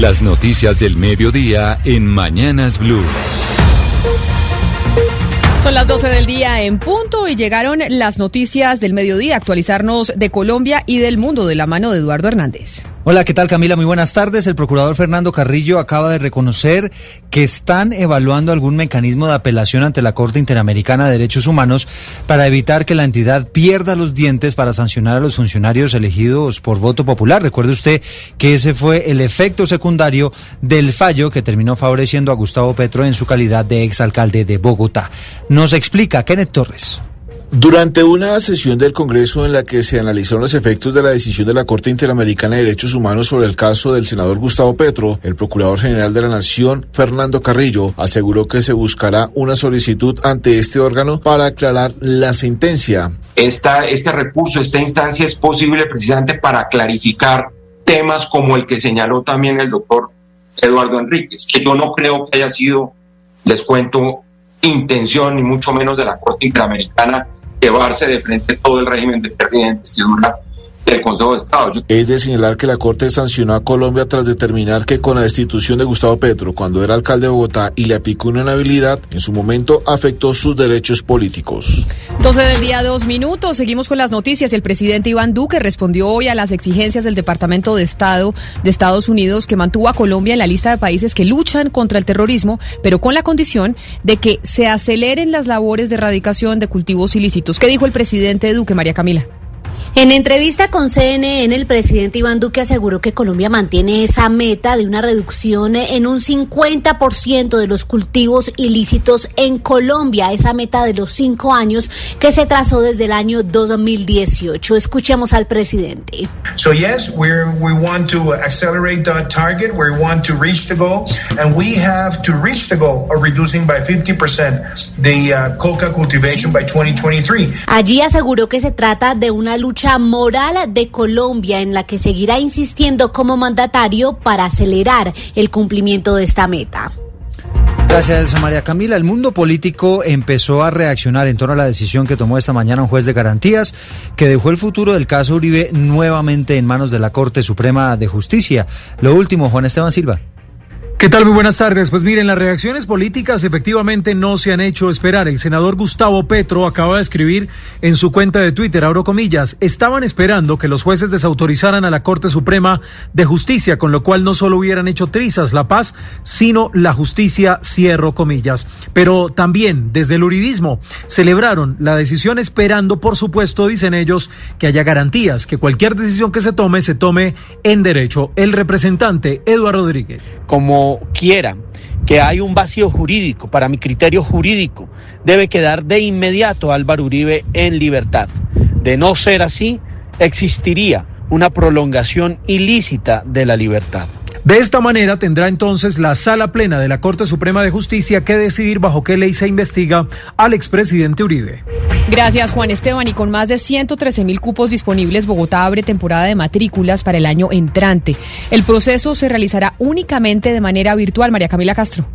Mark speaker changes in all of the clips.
Speaker 1: Las noticias del mediodía en Mañanas Blue.
Speaker 2: Son las 12 del día en punto y llegaron las noticias del mediodía, actualizarnos de Colombia y del mundo de la mano de Eduardo Hernández.
Speaker 3: Hola, ¿qué tal Camila? Muy buenas tardes. El procurador Fernando Carrillo acaba de reconocer que están evaluando algún mecanismo de apelación ante la Corte Interamericana de Derechos Humanos para evitar que la entidad pierda los dientes para sancionar a los funcionarios elegidos por voto popular. Recuerde usted que ese fue el efecto secundario del fallo que terminó favoreciendo a Gustavo Petro en su calidad de exalcalde de Bogotá. Nos explica Kenneth Torres.
Speaker 4: Durante una sesión del Congreso en la que se analizaron los efectos de la decisión de la Corte Interamericana de Derechos Humanos sobre el caso del senador Gustavo Petro, el Procurador General de la Nación, Fernando Carrillo, aseguró que se buscará una solicitud ante este órgano para aclarar la sentencia.
Speaker 5: Esta, este recurso, esta instancia es posible precisamente para clarificar temas como el que señaló también el doctor Eduardo Enríquez, que yo no creo que haya sido, les cuento, intención ni mucho menos de la Corte Interamericana llevarse de frente todo el régimen de pérdida de investidura del Consejo de Estado.
Speaker 4: Es de señalar que la Corte sancionó a Colombia tras determinar que con la destitución de Gustavo Petro cuando era alcalde de Bogotá y le aplicó una inhabilidad, en su momento afectó sus derechos políticos.
Speaker 2: 12 del día, dos minutos. Seguimos con las noticias. El presidente Iván Duque respondió hoy a las exigencias del Departamento de Estado de Estados Unidos que mantuvo a Colombia en la lista de países que luchan contra el terrorismo, pero con la condición de que se aceleren las labores de erradicación de cultivos ilícitos. ¿Qué dijo el presidente Duque, María Camila?
Speaker 6: En entrevista con CNN, el presidente Iván Duque aseguró que Colombia mantiene esa meta de una reducción en un 50% de los cultivos ilícitos en Colombia, esa meta de los cinco años que se trazó desde el año 2018. Escuchemos al presidente.
Speaker 7: So yes, we're, we want to accelerate the target, we want to reach the goal, and we have to reach the goal of reducing by 50% the uh, coca cultivation by 2023.
Speaker 6: Allí aseguró que se trata de una lucha moral de Colombia en la que seguirá insistiendo como mandatario para acelerar el cumplimiento de esta meta.
Speaker 3: Gracias, María Camila. El mundo político empezó a reaccionar en torno a la decisión que tomó esta mañana un juez de garantías que dejó el futuro del caso Uribe nuevamente en manos de la Corte Suprema de Justicia. Lo último, Juan Esteban Silva.
Speaker 8: ¿Qué tal? Muy buenas tardes. Pues miren, las reacciones políticas efectivamente no se han hecho esperar. El senador Gustavo Petro acaba de escribir en su cuenta de Twitter, abro comillas, estaban esperando que los jueces desautorizaran a la Corte Suprema de Justicia, con lo cual no solo hubieran hecho trizas la paz, sino la justicia, cierro comillas. Pero también desde el uribismo celebraron la decisión esperando, por supuesto, dicen ellos, que haya garantías, que cualquier decisión que se tome se tome en derecho. El representante Eduardo Rodríguez.
Speaker 9: Como quiera que hay un vacío jurídico, para mi criterio jurídico, debe quedar de inmediato Álvaro Uribe en libertad. De no ser así, existiría una prolongación ilícita de la libertad.
Speaker 8: De esta manera tendrá entonces la sala plena de la Corte Suprema de Justicia que decidir bajo qué ley se investiga al expresidente Uribe.
Speaker 2: Gracias, Juan Esteban. Y con más de 113 mil cupos disponibles, Bogotá abre temporada de matrículas para el año entrante. El proceso se realizará únicamente de manera virtual. María Camila Castro.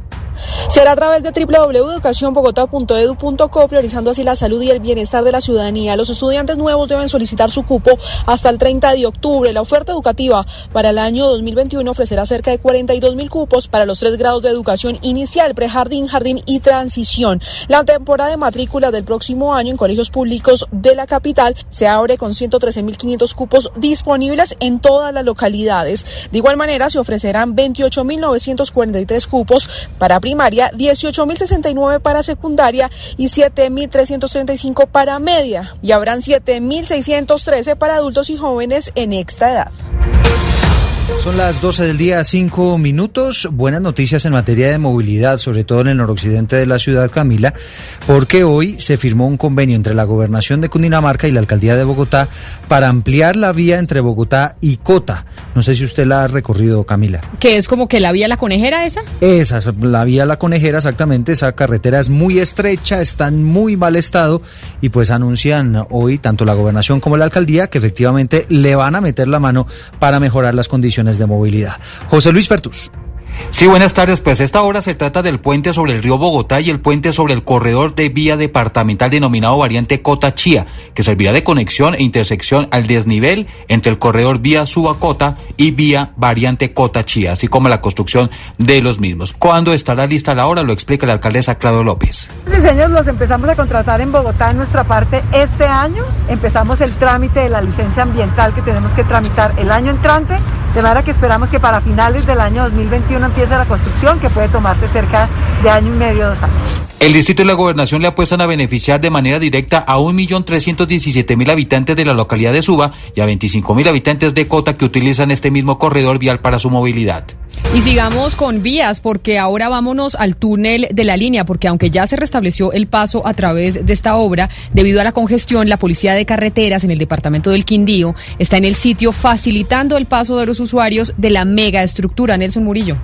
Speaker 10: Será a través de www.educacionbogotá.edu.co, priorizando así la salud y el bienestar de la ciudadanía. Los estudiantes nuevos deben solicitar su cupo hasta el 30 de octubre. La oferta educativa para el año 2021 ofrecerá cerca de 42 mil cupos para los tres grados de educación inicial, prejardín, jardín y transición. La temporada de matrícula del próximo año en colegios públicos de la capital se abre con 113.500 cupos disponibles en todas las localidades. De igual manera, se ofrecerán 28.943 cupos para primaria, 18.069 para secundaria y 7.335 para media. Y habrán 7.613 para adultos y jóvenes en extra edad.
Speaker 3: Son las 12 del día, 5 minutos. Buenas noticias en materia de movilidad, sobre todo en el noroccidente de la ciudad, Camila, porque hoy se firmó un convenio entre la gobernación de Cundinamarca y la alcaldía de Bogotá para ampliar la vía entre Bogotá y Cota. No sé si usted la ha recorrido, Camila.
Speaker 2: ¿Que es como que la vía La Conejera esa?
Speaker 3: Esa, la vía La Conejera, exactamente. Esa carretera es muy estrecha, está en muy mal estado y pues anuncian hoy tanto la gobernación como la alcaldía que efectivamente le van a meter la mano para mejorar las condiciones de movilidad. José Luis Pertus.
Speaker 11: Sí, buenas tardes. Pues esta hora se trata del puente sobre el río Bogotá y el puente sobre el corredor de vía departamental denominado variante Cota Chía, que servirá de conexión e intersección al desnivel entre el corredor vía Subacota y vía variante Cota Chía, así como la construcción de los mismos. ¿Cuándo estará lista la obra? Lo explica la alcaldesa Claudio López.
Speaker 12: Los diseños los empezamos a contratar en Bogotá en nuestra parte este año. Empezamos el trámite de la licencia ambiental que tenemos que tramitar el año entrante, de manera que esperamos que para finales del año 2021 empiece la construcción, que puede tomarse cerca de año y medio, dos años.
Speaker 11: El distrito y la gobernación le apuestan a beneficiar de manera directa a 1.317.000 habitantes de la localidad de Suba y a 25.000 habitantes de Cota que utilizan este mismo corredor vial para su movilidad.
Speaker 2: Y sigamos con vías, porque ahora vámonos al túnel de la línea, porque aunque ya se restableció el paso a través de esta obra, debido a la congestión, la Policía de Carreteras en el departamento del Quindío está en el sitio facilitando el paso de los usuarios de la megaestructura. Nelson Murillo.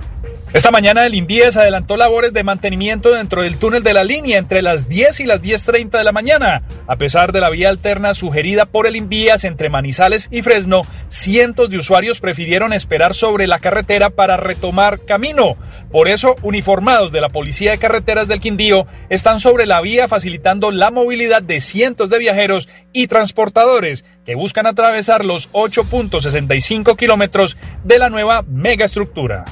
Speaker 13: Esta mañana el INVIES adelantó labores de mantenimiento dentro del túnel de la línea entre las 10 y las 10.30 de la mañana. A pesar de la vía alterna sugerida por el INVIES entre Manizales y Fresno, cientos de usuarios prefirieron esperar sobre la carretera para retomar camino. Por eso, uniformados de la Policía de Carreteras del Quindío están sobre la vía facilitando la movilidad de cientos de viajeros y transportadores que buscan atravesar los 8.65 kilómetros de la nueva megaestructura.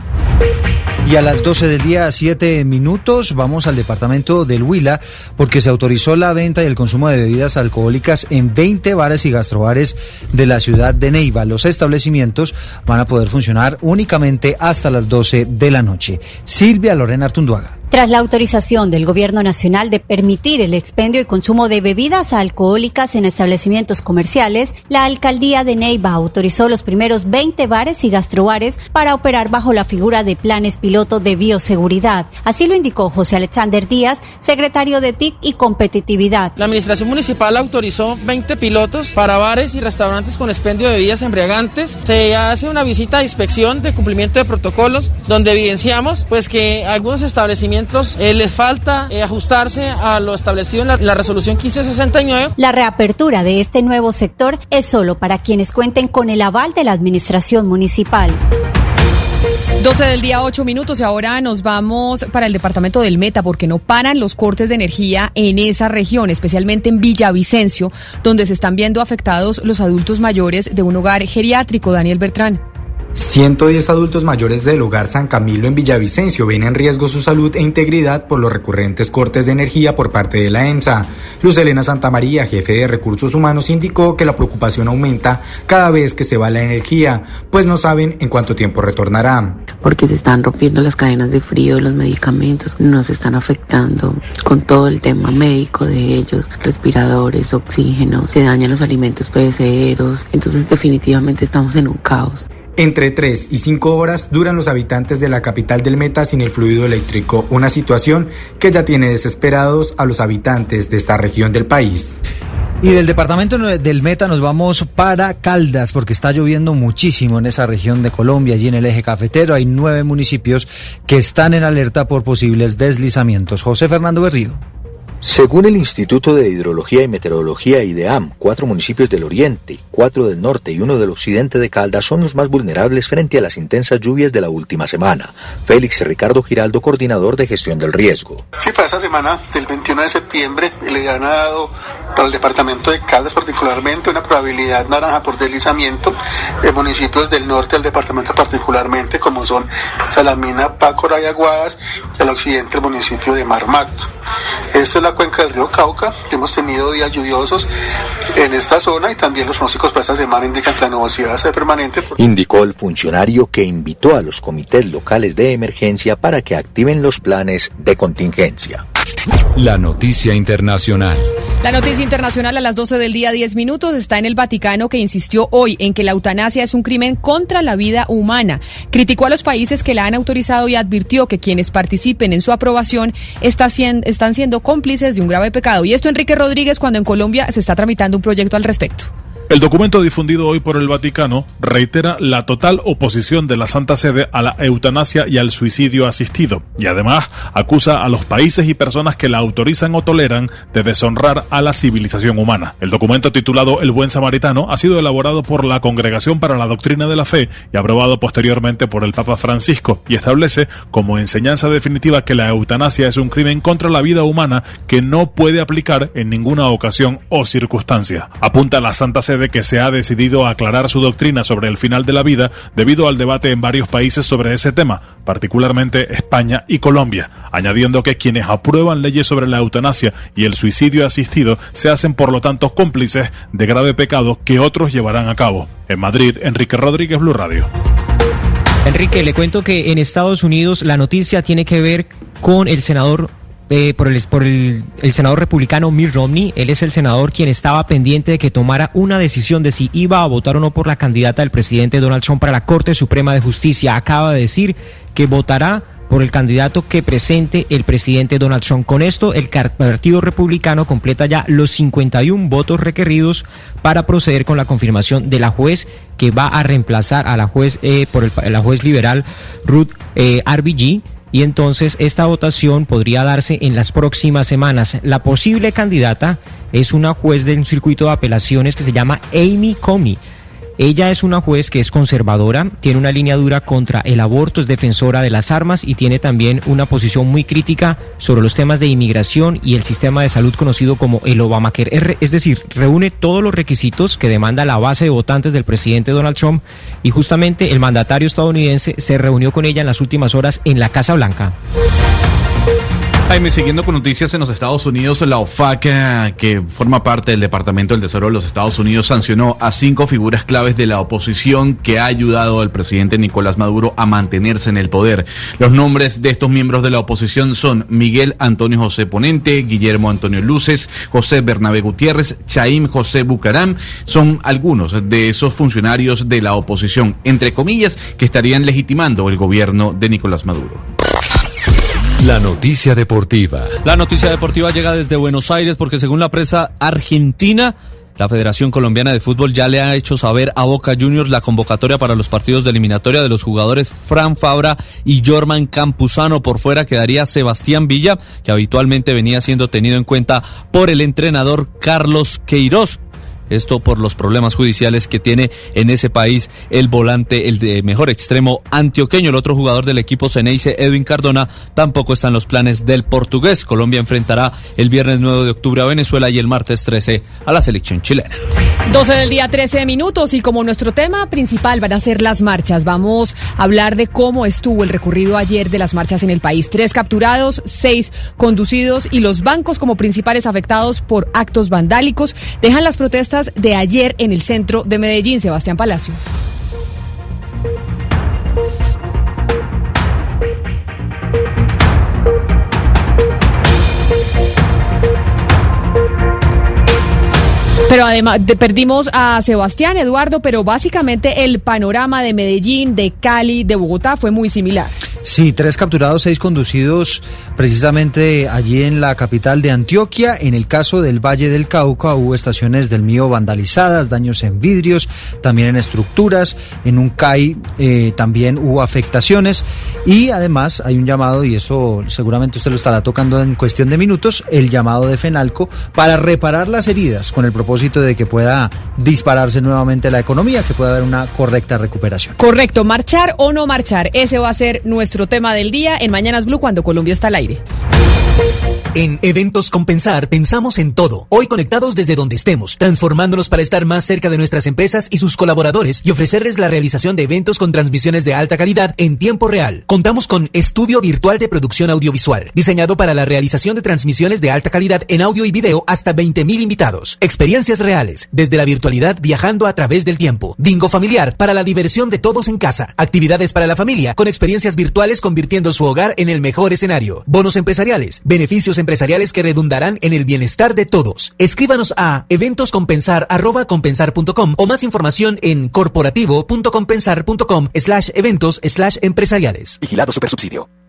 Speaker 3: Y a las 12 del día, 7 minutos, vamos al departamento del Huila porque se autorizó la venta y el consumo de bebidas alcohólicas en 20 bares y gastrobares de la ciudad de Neiva. Los establecimientos van a poder funcionar únicamente hasta las 12 de la noche. Silvia Lorena Artunduaga.
Speaker 14: Tras la autorización del Gobierno Nacional de permitir el expendio y consumo de bebidas alcohólicas en establecimientos comerciales, la Alcaldía de Neiva autorizó los primeros 20 bares y gastrobares para operar bajo la figura de planes piloto de bioseguridad. Así lo indicó José Alexander Díaz, secretario de TIC y Competitividad.
Speaker 15: La Administración Municipal autorizó 20 pilotos para bares y restaurantes con expendio de bebidas embriagantes. Se hace una visita de inspección de cumplimiento de protocolos donde evidenciamos pues que algunos establecimientos eh, les falta eh, ajustarse a lo establecido en la, la resolución 1569.
Speaker 14: La reapertura de este nuevo sector es solo para quienes cuenten con el aval de la administración municipal.
Speaker 2: 12 del día, 8 minutos y ahora nos vamos para el departamento del Meta porque no paran los cortes de energía en esa región, especialmente en Villavicencio, donde se están viendo afectados los adultos mayores de un hogar geriátrico. Daniel Bertrán.
Speaker 16: 110 adultos mayores del hogar San Camilo en Villavicencio ven en riesgo su salud e integridad por los recurrentes cortes de energía por parte de la EMSA. Luz Elena Santamaría, jefe de recursos humanos, indicó que la preocupación aumenta cada vez que se va la energía, pues no saben en cuánto tiempo retornará.
Speaker 17: Porque se están rompiendo las cadenas de frío los medicamentos, nos están afectando con todo el tema médico de ellos, respiradores, oxígeno, se dañan los alimentos perecederos, entonces definitivamente estamos en un caos.
Speaker 16: Entre 3 y 5 horas duran los habitantes de la capital del Meta sin el fluido eléctrico, una situación que ya tiene desesperados a los habitantes de esta región del país.
Speaker 3: Y del departamento del Meta nos vamos para Caldas, porque está lloviendo muchísimo en esa región de Colombia, allí en el eje cafetero. Hay nueve municipios que están en alerta por posibles deslizamientos. José Fernando Berrío.
Speaker 18: Según el Instituto de Hidrología y Meteorología IDEAM, cuatro municipios del oriente, cuatro del norte y uno del occidente de Caldas son los más vulnerables frente a las intensas lluvias de la última semana. Félix Ricardo Giraldo, coordinador de gestión del riesgo.
Speaker 19: Sí, para esta semana del 21 de septiembre le han dado para el departamento de Caldas particularmente una probabilidad naranja por deslizamiento en municipios del norte del departamento particularmente como son Salamina, Pácora y Aguadas y al occidente el municipio de Marmato. Esta es la cuenca del río Cauca. Hemos tenido días lluviosos en esta zona y también los pronósticos para esta semana indican que la nubosidad será permanente.
Speaker 18: Indicó el funcionario que invitó a los comités locales de emergencia para que activen los planes de contingencia.
Speaker 1: La noticia internacional.
Speaker 2: La noticia internacional a las 12 del día 10 minutos está en el Vaticano que insistió hoy en que la eutanasia es un crimen contra la vida humana. Criticó a los países que la han autorizado y advirtió que quienes participen en su aprobación están siendo cómplices de un grave pecado. Y esto Enrique Rodríguez cuando en Colombia se está tramitando un proyecto al respecto.
Speaker 20: El documento difundido hoy por el Vaticano reitera la total oposición de la Santa Sede a la eutanasia y al suicidio asistido y además acusa a los países y personas que la autorizan o toleran de deshonrar a la civilización humana. El documento titulado El Buen Samaritano ha sido elaborado por la Congregación para la Doctrina de la Fe y aprobado posteriormente por el Papa Francisco y establece como enseñanza definitiva que la eutanasia es un crimen contra la vida humana que no puede aplicar en ninguna ocasión o circunstancia. Apunta la Santa Sede de que se ha decidido aclarar su doctrina sobre el final de la vida debido al debate en varios países sobre ese tema, particularmente España y Colombia, añadiendo que quienes aprueban leyes sobre la eutanasia y el suicidio asistido se hacen por lo tanto cómplices de grave pecado que otros llevarán a cabo. En Madrid, Enrique Rodríguez, Blue Radio.
Speaker 21: Enrique, le cuento que en Estados Unidos la noticia tiene que ver con el senador por, el, por el, senador republicano Mitt Romney. Él es el senador quien estaba pendiente de que tomara una decisión de si iba a votar o no por la candidata del presidente Donald Trump para la Corte Suprema de Justicia. Acaba de decir que votará por el candidato que presente el presidente Donald Trump. Con esto, el Partido Republicano completa ya los 51 votos requeridos para proceder con la confirmación de la juez que va a reemplazar a la juez eh, por el, la juez liberal Ruth eh, RBG y entonces esta votación podría darse en las próximas semanas. La posible candidata es una juez de un circuito de apelaciones que se llama Amy Comey. Ella es una juez que es conservadora, tiene una línea dura contra el aborto, es defensora de las armas y tiene también una posición muy crítica sobre los temas de inmigración y el sistema de salud conocido como el Obamacare. Es decir, reúne todos los requisitos que demanda la base de votantes del presidente Donald Trump y justamente el mandatario estadounidense se reunió con ella en las últimas horas en la Casa Blanca.
Speaker 22: Jaime, siguiendo con noticias en los Estados Unidos, la OFAC, eh, que forma parte del Departamento del Tesoro de los Estados Unidos, sancionó a cinco figuras claves de la oposición que ha ayudado al presidente Nicolás Maduro a mantenerse en el poder. Los nombres de estos miembros de la oposición son Miguel Antonio José Ponente, Guillermo Antonio Luces, José Bernabé Gutiérrez, Chaim José Bucaram. Son algunos de esos funcionarios de la oposición, entre comillas, que estarían legitimando el gobierno de Nicolás Maduro.
Speaker 1: La noticia deportiva.
Speaker 23: La noticia deportiva llega desde Buenos Aires porque según la prensa argentina, la Federación Colombiana de Fútbol ya le ha hecho saber a Boca Juniors la convocatoria para los partidos de eliminatoria de los jugadores Fran Fabra y Jorman Campuzano. Por fuera quedaría Sebastián Villa, que habitualmente venía siendo tenido en cuenta por el entrenador Carlos Queiroz. Esto por los problemas judiciales que tiene en ese país el volante, el de mejor extremo antioqueño. El otro jugador del equipo Ceneice, Edwin Cardona, tampoco está en los planes del portugués. Colombia enfrentará el viernes 9 de octubre a Venezuela y el martes 13 a la selección chilena.
Speaker 2: 12 del día, 13 minutos y como nuestro tema principal van a ser las marchas, vamos a hablar de cómo estuvo el recorrido ayer de las marchas en el país. Tres capturados, seis conducidos y los bancos como principales afectados por actos vandálicos dejan las protestas de ayer en el centro de Medellín. Sebastián Palacio. Pero además perdimos a Sebastián, Eduardo, pero básicamente el panorama de Medellín, de Cali, de Bogotá fue muy similar.
Speaker 3: Sí, tres capturados, seis conducidos precisamente allí en la capital de Antioquia. En el caso del Valle del Cauca hubo estaciones del mío vandalizadas, daños en vidrios, también en estructuras. En un CAI eh, también hubo afectaciones. Y además hay un llamado, y eso seguramente usted lo estará tocando en cuestión de minutos, el llamado de FENALCO para reparar las heridas con el propósito de que pueda dispararse nuevamente la economía, que pueda haber una correcta recuperación.
Speaker 2: Correcto, marchar o no marchar, ese va a ser nuestro nuestro tema del día en Mañanas Blue cuando Colombia está al aire.
Speaker 24: En Eventos Compensar pensamos en todo. Hoy conectados desde donde estemos, transformándonos para estar más cerca de nuestras empresas y sus colaboradores y ofrecerles la realización de eventos con transmisiones de alta calidad en tiempo real. Contamos con Estudio Virtual de Producción Audiovisual, diseñado para la realización de transmisiones de alta calidad en audio y video hasta 20.000 invitados. Experiencias reales, desde la virtualidad viajando a través del tiempo. Bingo familiar para la diversión de todos en casa. Actividades para la familia con experiencias virtuales convirtiendo su hogar en el mejor escenario. Bonos empresariales, beneficios empresariales que redundarán en el bienestar de todos. Escríbanos a eventoscompensar.compensar.com o más información en corporativo.compensar.com slash eventos slash empresariales.
Speaker 25: Vigilado Supersubsidio.